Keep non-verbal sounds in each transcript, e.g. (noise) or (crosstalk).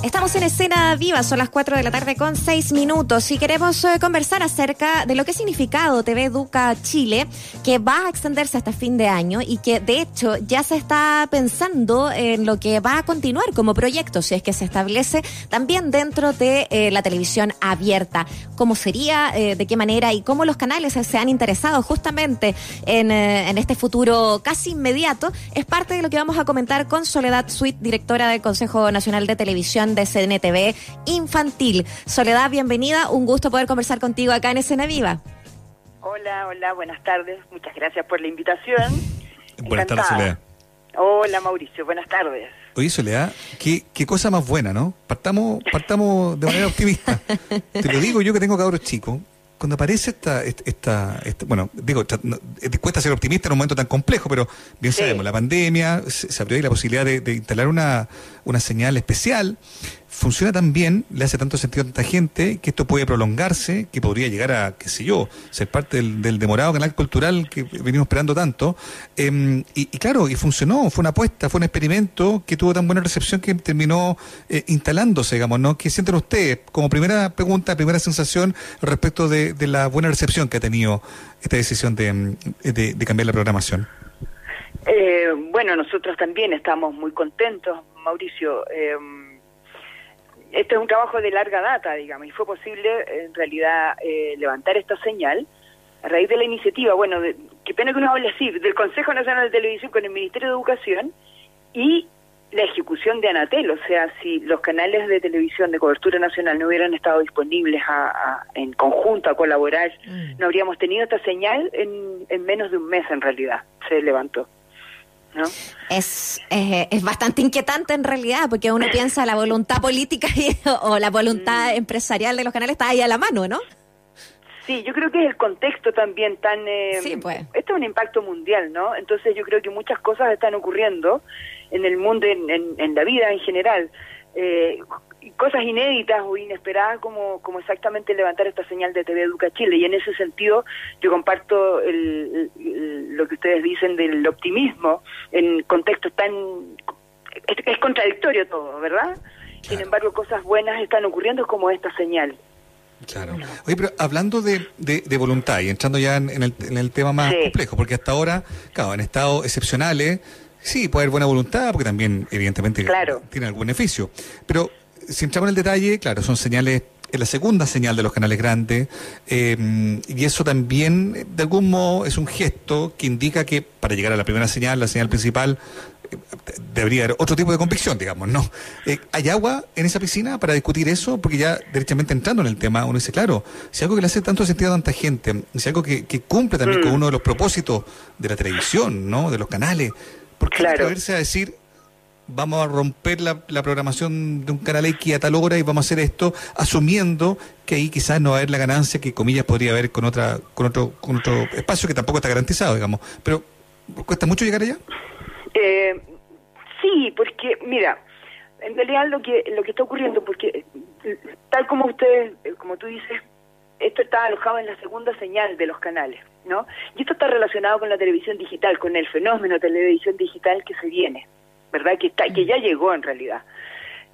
Estamos en escena viva, son las 4 de la tarde con 6 minutos y queremos eh, conversar acerca de lo que ha significado TV Educa Chile, que va a extenderse hasta fin de año y que de hecho ya se está pensando en lo que va a continuar como proyecto, si es que se establece también dentro de eh, la televisión abierta. ¿Cómo sería, eh, de qué manera y cómo los canales se han interesado justamente en, en este futuro casi inmediato? Es parte de lo que vamos a comentar con Soledad Sweet, directora del Consejo Nacional de Televisión de CNTV Infantil. Soledad, bienvenida. Un gusto poder conversar contigo acá en Escena Viva. Hola, hola, buenas tardes. Muchas gracias por la invitación. buenas tardes, Soledad. Hola, Mauricio. Buenas tardes. Oye, Soledad, qué, qué cosa más buena, ¿no? Partamos, partamos de manera optimista. (laughs) Te lo digo yo que tengo cabros chicos cuando aparece esta, esta, bueno, digo, cuesta ser optimista en un momento tan complejo, pero bien sabemos, la pandemia, se, abrió ahí la posibilidad de, instalar una, una señal especial funciona tan bien, le hace tanto sentido a tanta gente, que esto puede prolongarse, que podría llegar a, qué sé yo, ser parte del, demorado canal cultural que venimos esperando tanto. Em, y, claro, y funcionó, fue una apuesta, fue un experimento que tuvo tan buena recepción que terminó eh, instalándose, digamos, ¿no? ¿Qué sienten ustedes? Como primera pregunta, primera sensación respecto de, la buena recepción que ha tenido esta decisión de, de, cambiar la programación. Eh, bueno, nosotros también estamos muy contentos, Mauricio. Eh, este es un trabajo de larga data, digamos, y fue posible en realidad eh, levantar esta señal a raíz de la iniciativa, bueno, de, qué pena que uno hable así, del Consejo Nacional de Televisión con el Ministerio de Educación y la ejecución de Anatel, o sea, si los canales de televisión de cobertura nacional no hubieran estado disponibles a, en conjunto a colaborar, mm. no habríamos tenido esta señal en, en menos de un mes en realidad, se levantó. Es, eh, es bastante inquietante en realidad, porque uno piensa la voluntad política o la voluntad mm. empresarial de los canales está ahí a la mano, ¿no? Sí, yo creo que es el contexto también tan... Eh, sí, pues. Esto es un impacto mundial, ¿no? Entonces yo creo que muchas cosas están ocurriendo en el mundo, en, en, la vida en general. Eh, cosas inéditas o inesperadas como, como exactamente levantar esta señal de TV Educa Chile. Y en ese sentido yo comparto el, lo que ustedes dicen del optimismo en contextos tan... Es, contradictorio todo, ¿verdad? Sin embargo, cosas buenas están ocurriendo como esta señal. Claro. Oye, pero hablando de, de, voluntad y entrando ya en, el, en el tema más complejo, porque hasta ahora, claro, en estados excepcionales, sí, puede haber buena voluntad, porque también, evidentemente, tiene algún beneficio. Pero si entramos en el detalle, claro, son señales es la segunda señal de los canales grandes em, y eso también de algún modo es un gesto que indica que para llegar a la primera señal, la señal principal, eh, debería haber otro tipo de convicción, digamos, ¿no? Eh, ¿Hay agua en esa piscina para discutir eso? Porque ya derechamente entrando en el tema, uno dice, claro, si algo que le hace tanto sentido a tanta gente, si algo que, cumple también con mm. uno de los propósitos de la televisión, ¿no? De los canales, ¿por qué claro. atreverse a decir vamos a romper la, programación de un canal X a tal hora y vamos a hacer esto, asumiendo que ahí quizás no va a haber la ganancia que comillas podría haber con otra con otro con otro espacio que tampoco está garantizado, digamos. Pero cuesta mucho llegar allá. Eh, sí, porque mira, en realidad lo que lo que está ocurriendo, porque tal como ustedes, como tú dices, esto está alojado en la segunda señal de los canales, ¿no? Y esto está relacionado con la televisión digital, con el fenómeno de televisión digital que se viene. ¿Verdad? Que, está, que ya llegó en realidad.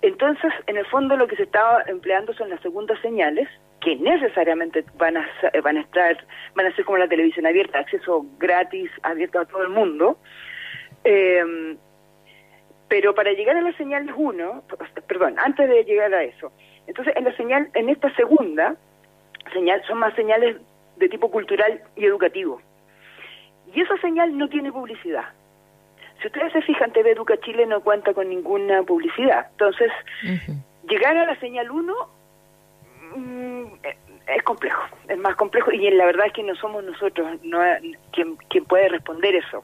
Entonces, en el fondo lo que se está empleando son las segundas señales, que necesariamente van a, van a estar, van a ser como la televisión abierta, acceso gratis, abierto a todo el mundo. Em, pero para llegar a las señales 1, perdón, antes de llegar a eso, entonces en la señal, en esta segunda señal son más señales de tipo cultural y educativo. Y esa señal no tiene publicidad. Si ustedes se fijan, TV Educa Chile no cuenta con ninguna publicidad. Entonces, llegar a la señal 1 mm, es complejo, es más complejo y la verdad es que no somos nosotros no, quien, quien puede responder eso.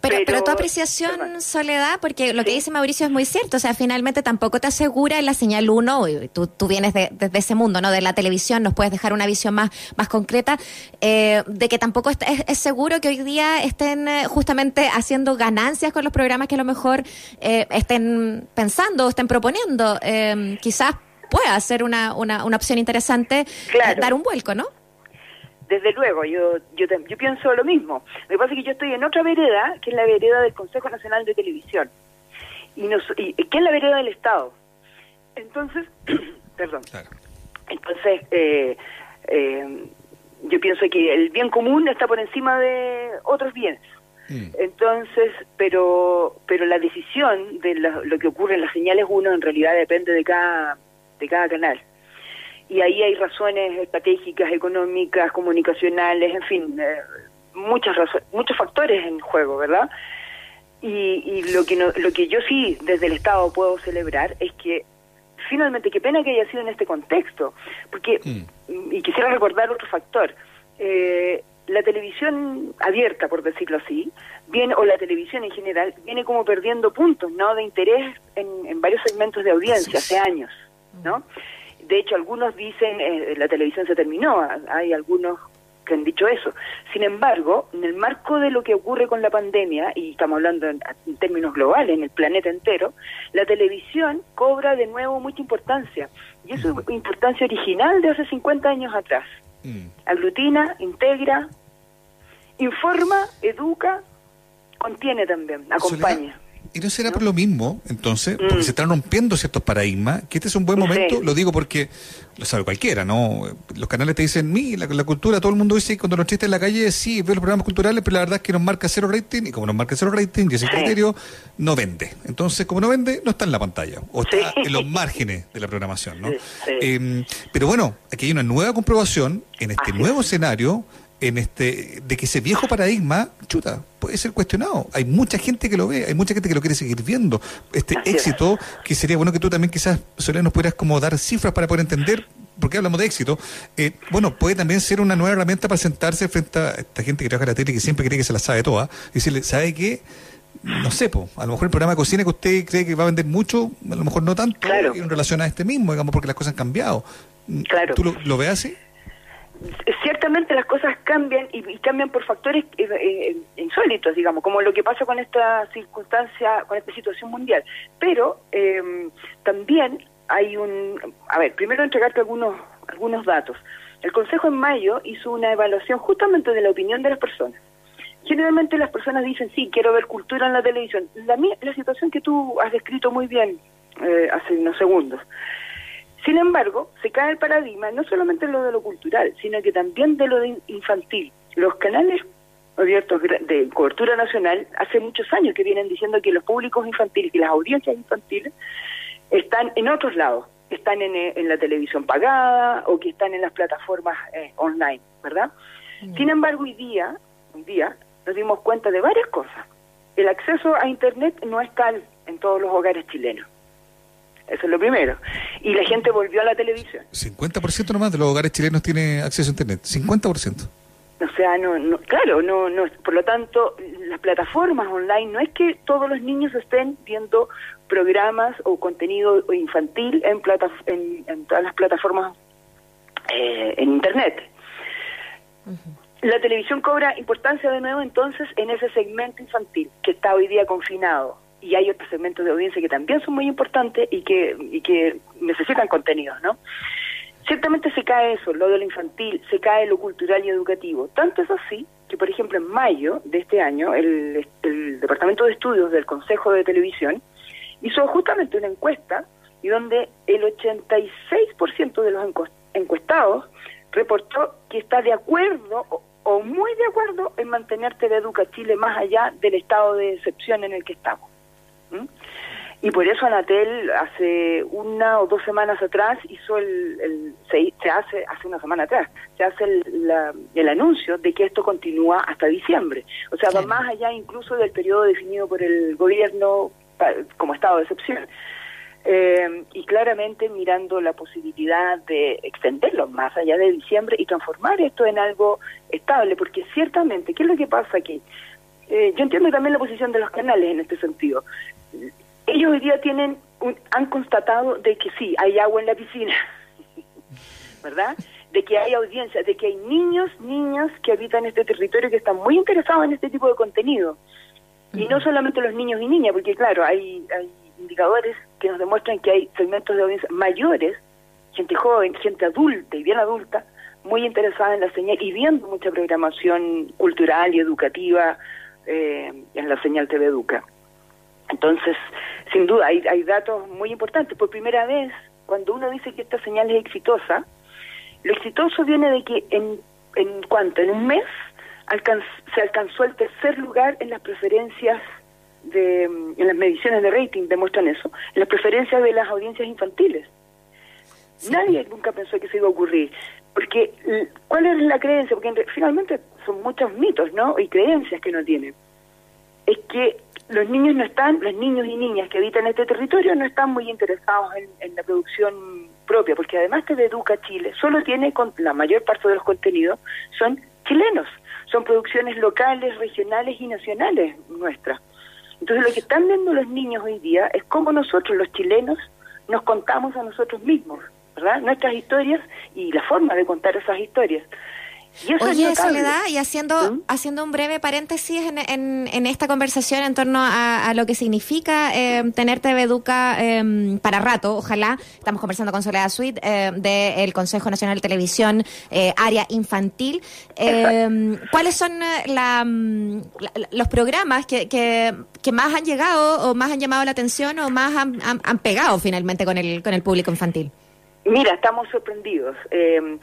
Pero, pero, tu apreciación, Soledad, porque lo que dice Mauricio es muy cierto, o sea, finalmente tampoco te asegura en la señal 1, tú, tú vienes de, desde ese mundo, ¿no? De la televisión, nos puedes dejar una visión más, más concreta, eh, de que tampoco es, es, seguro que hoy día estén eh, justamente haciendo ganancias con los programas que a lo mejor eh, estén pensando o estén proponiendo. quizás pueda ser una, una, una opción interesante dar un vuelco, ¿no? Desde luego, yo, yo, yo pienso lo mismo. Lo que pasa es que yo estoy en otra vereda, que es la vereda del Consejo Nacional de Televisión, y, nos, y que es la vereda del Estado. Entonces, (clears throat) perdón. Entonces, eh, eh, yo pienso que el bien común está por encima de otros bienes. Mm. Entonces, pero pero la decisión de lo, que ocurre en las señales uno en realidad depende de cada de cada canal. Y ahí hay razones estratégicas, económicas, comunicacionales, en fin, eh, muchas muchos factores en juego, ¿verdad? Y, y lo que lo que yo sí desde el Estado puedo celebrar es que finalmente qué pena que haya sido en este contexto, porque mm. y quisiera recordar otro factor. Eh, la televisión abierta, por decirlo así, viene, o la televisión en general, viene como perdiendo puntos, ¿no? De interés en, varios segmentos de audiencia hace años, ¿no? De hecho, algunos dicen eh, la televisión se terminó, hay algunos que han dicho eso. Sin embargo, en el marco de lo que ocurre con la pandemia, y estamos hablando en, términos globales, en el planeta entero, la televisión cobra de nuevo mucha importancia. Y eso es importancia original de hace 50 años atrás. Mm. Aglutina, integra, informa, educa, contiene también, acompaña. ¿Y no será por lo mismo, entonces? Porque mm. se están rompiendo ciertos paradigmas, que este es un buen momento, lo digo porque lo sabe cualquiera, ¿no? Los canales te dicen, mi, la, cultura, todo el mundo dice cuando nos chistes en la calle, sí, veo los programas culturales, pero la verdad es que nos marca cero rating, y como nos marca cero rating, y ese criterio no vende. Entonces, como no vende, no está en la pantalla, o está en los márgenes de la programación, ¿no? Em, pero bueno, aquí hay una nueva comprobación en este nuevo escenario en este de que ese viejo paradigma, chuta, puede ser cuestionado. Hay mucha gente que lo ve, hay mucha gente que lo quiere seguir viendo. Este éxito, que sería bueno que tú también quizás, Soledad, nos pudieras como dar cifras para poder entender por qué hablamos de éxito. Eh, bueno, puede también ser una nueva herramienta para sentarse frente a esta gente que trabaja en la tele y que siempre cree que se la sabe toda y decirle, ¿sabe qué? no sé, po, a lo mejor el programa de cocina que usted cree que va a vender mucho, a lo mejor no tanto en relación a este mismo, digamos, porque las cosas han cambiado. Claro. ¿Tú lo, lo ves así? Ciertamente las cosas cambian y, cambian por factores eh, eh, insólitos, digamos, como lo que pasa con esta circunstancia, con esta situación mundial. Pero em, también hay un, a ver, primero entregarte algunos algunos datos. El Consejo en mayo hizo una evaluación justamente de la opinión de las personas. Generalmente las personas dicen, sí, quiero ver cultura en la televisión. La, la situación que tú has descrito muy bien eh, hace unos segundos. Sin embargo, se cae el paradigma no solamente lo de lo cultural, sino que también de lo de infantil. Los canales abiertos de cobertura nacional hace muchos años que vienen diciendo que los públicos infantiles y las audiencias infantiles están en otros lados, están en, eh, la televisión pagada o que están en las plataformas eh, online, ¿verdad? Mm. Sin embargo, hoy día, hoy día nos dimos cuenta de varias cosas. El acceso a Internet no es tal en todos los hogares chilenos. Eso es lo primero. Y la gente volvió a la televisión. 50% nomás de los hogares chilenos tiene acceso a Internet. 50%. O sea, no, no, claro, no, no, por lo tanto, las plataformas online no es que todos los niños estén viendo programas o contenido infantil en, plata, en, todas las plataformas eh, en Internet. La televisión cobra importancia de nuevo entonces en ese segmento infantil que está hoy día confinado y hay otros segmentos de audiencia que también son muy importantes y que, y que necesitan contenidos, ¿no? Ciertamente se cae eso, lo de lo infantil, se cae lo cultural y educativo. Tanto es así que, por ejemplo, en mayo de este año, el, Departamento de Estudios del Consejo de Televisión hizo justamente una encuesta y donde el 86% de los encuestados reportó que está de acuerdo o, muy de acuerdo en mantener TV Educa Chile más allá del estado de excepción en el que estamos. Y por eso Anatel hace una o dos semanas atrás hizo el, se, hace hace una semana atrás se hace el, anuncio de que esto continúa hasta diciembre. O sea, va más allá incluso del periodo definido por el gobierno como estado de excepción. Eh, y claramente mirando la posibilidad de extenderlo más allá de diciembre y transformar esto en algo estable, porque ciertamente, ¿qué es lo que pasa aquí? Eh, yo entiendo también la posición de los canales en este sentido ellos hoy día tienen han constatado de que sí, hay agua en la piscina, (laughs) ¿verdad? De que hay audiencia, de que hay niños, niñas que habitan este territorio que están muy interesados en este tipo de contenido. Y no solamente los niños y niñas, porque claro, hay, hay indicadores que nos demuestran que hay segmentos de audiencia mayores, gente joven, gente adulta y bien adulta, muy interesada en la señal y viendo mucha programación cultural y educativa eh, en la señal TV Educa. Entonces, sin duda, hay, hay datos muy importantes. Por primera vez, cuando uno dice que esta señal es exitosa, lo exitoso viene de que en, en cuanto, en un mes, se alcanzó el tercer lugar en las preferencias de, en las mediciones de rating, demuestran eso, en las preferencias de las audiencias infantiles. Nadie nunca pensó que se iba a ocurrir. Porque, ¿cuál es la creencia? Porque finalmente son muchos mitos, ¿no? Y creencias que no tienen. Es que los niños no están, los niños y niñas que habitan este territorio no están muy interesados en, la producción propia, porque además de Educa Chile solo tiene, con, la mayor parte de los contenidos son chilenos, son producciones locales, regionales y nacionales nuestras. Entonces lo que están viendo los niños hoy día es cómo nosotros los chilenos nos contamos a nosotros mismos, ¿verdad? Nuestras historias y la forma de contar esas historias. Oye, Soledad, y haciendo, ¿Mm? haciendo un breve paréntesis en, en, esta conversación en torno a, lo que significa eh, tener TV Educa em, para rato, ojalá, estamos conversando con Soledad Sweet eh, del Consejo Nacional de Televisión, eh, área infantil. Em, ¿Cuáles son mm, los programas que, que, que, más han llegado o más han llamado la atención o más han, han, pegado finalmente con el, con el público infantil? Mira, estamos sorprendidos. Eh,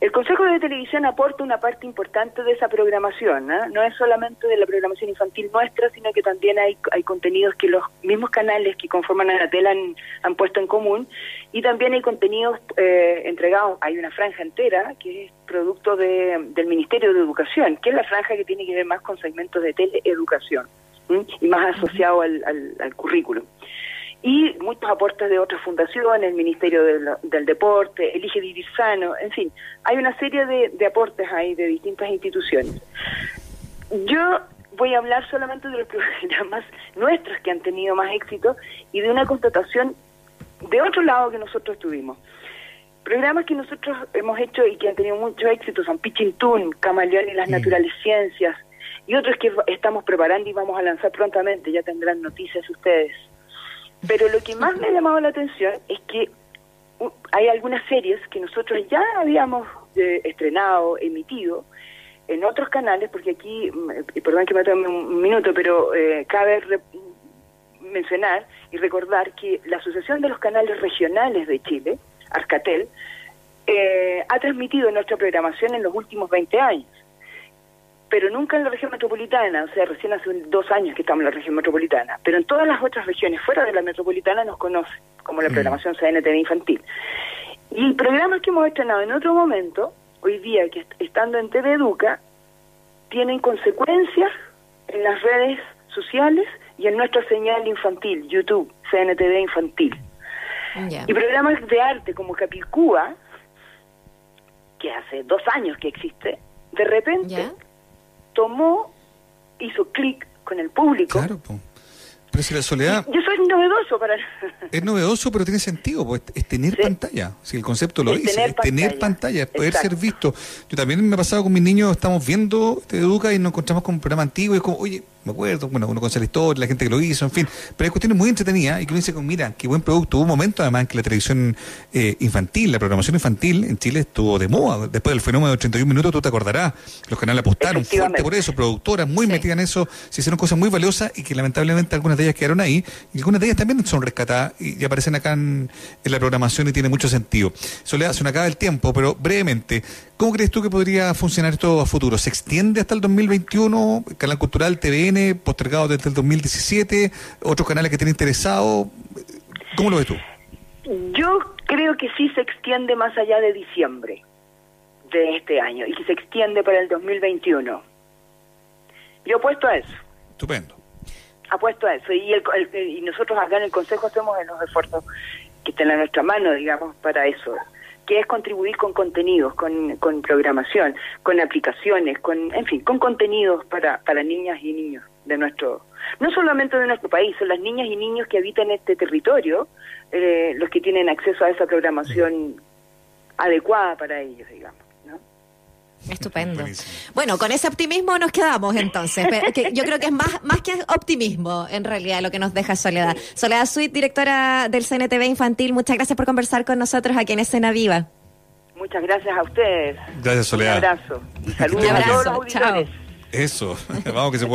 el Consejo de Televisión aporta una parte importante de esa programación, ¿eh? no es solamente de la programación infantil nuestra, sino que también hay, hay contenidos que los mismos canales que conforman a la tela han, puesto en común. Y también hay contenidos eh, entregados, hay una franja entera que es producto del Ministerio de Educación, que es la franja que tiene que ver más con segmentos de teleeducación y más asociado al, al, al currículum y muchos aportes de otras fundaciones, el Ministerio del, Deporte, Elige Vivir Sano, en fin, hay una serie de, aportes ahí de distintas instituciones. Yo voy a hablar solamente de los (laughs) programas nuestros que han tenido más éxito y de una constatación de otro lado que nosotros tuvimos. Programas que nosotros hemos hecho y que han tenido mucho éxito son Pichintún, Camaleón y las Naturales Ciencias, y otros que estamos preparando y vamos a lanzar prontamente, ya tendrán noticias ustedes. Pero lo que más me ha llamado la atención es que hay algunas series que nosotros ya habíamos eh, estrenado, emitido en otros canales, porque aquí, mm, perdón que me tome un minuto, pero eh, cabe mencionar y recordar que la Asociación de los Canales Regionales de Chile, Arcatel, eh, ha transmitido nuestra programación en los últimos 20 años pero nunca en la región metropolitana, o sea, recién hace dos años que estamos en la región metropolitana, pero en todas las otras regiones fuera de la metropolitana nos conoce, como la mm. programación CNTV infantil. Y programas que hemos estrenado en otro momento, hoy día que estando en TV Educa, tienen consecuencias en las redes sociales y en nuestra señal infantil, YouTube, CNTV infantil. Y programas de arte como Capicúa, que hace dos años que existe, de repente tomó, hizo clic con el público. Claro, pero si la soledad... Yo soy novedoso para... Es novedoso, pero tiene sentido, pues es tener pantalla. Si el concepto lo dice, es tener pantalla, es poder ser visto. Yo también me ha pasado con mis niños, estamos viendo Te Educa y nos encontramos con un programa antiguo y es como, oye, me acuerdo, bueno, uno conoce la historia, la gente que lo hizo, en fin, pero hay cuestiones muy entretenidas y que uno dice, mira, qué buen producto. Hubo un momento además en que la televisión eh, infantil, la programación infantil en Chile estuvo de moda. Después del fenómeno de 81 minutos, tú te acordarás, los canales apostaron fuerte por eso, productoras muy metidas en eso, se hicieron cosas muy valiosas y que lamentablemente algunas de ellas quedaron ahí y algunas de ellas también son rescatadas y, aparecen acá en, la programación y tiene mucho sentido. Soledad, se nos acaba el tiempo, pero brevemente, ¿cómo crees tú que podría funcionar esto a futuro? ¿Se extiende hasta el 2021? ¿Canal Cultural, TVN? postergado desde el 2017, otros canales que tienen interesado. ¿Cómo lo ves tú? Yo creo que sí se extiende más allá de diciembre de este año y que se extiende para el 2021. Yo apuesto a eso. Estupendo. Apuesto a eso. Y, y nosotros acá en el Consejo hacemos los esfuerzos que estén a nuestra mano, digamos, para eso que es contribuir con contenidos, con, con programación, con aplicaciones, con, en fin, con contenidos para, para niñas y niños de nuestro, no solamente de nuestro país, son las niñas y niños que habitan este territorio eh, los que tienen acceso a esa programación adecuada para ellos, digamos. Estupendo. Bueno, con ese optimismo nos quedamos entonces. yo creo que es más, más que optimismo, en realidad, lo que nos deja Soledad. Soledad Sweet, directora del CNTV Infantil, muchas gracias por conversar con nosotros aquí en Escena Viva. Muchas gracias a ustedes. Gracias, Soledad. Un abrazo. Saludos a todos los Eso, (laughs) vamos que se puede.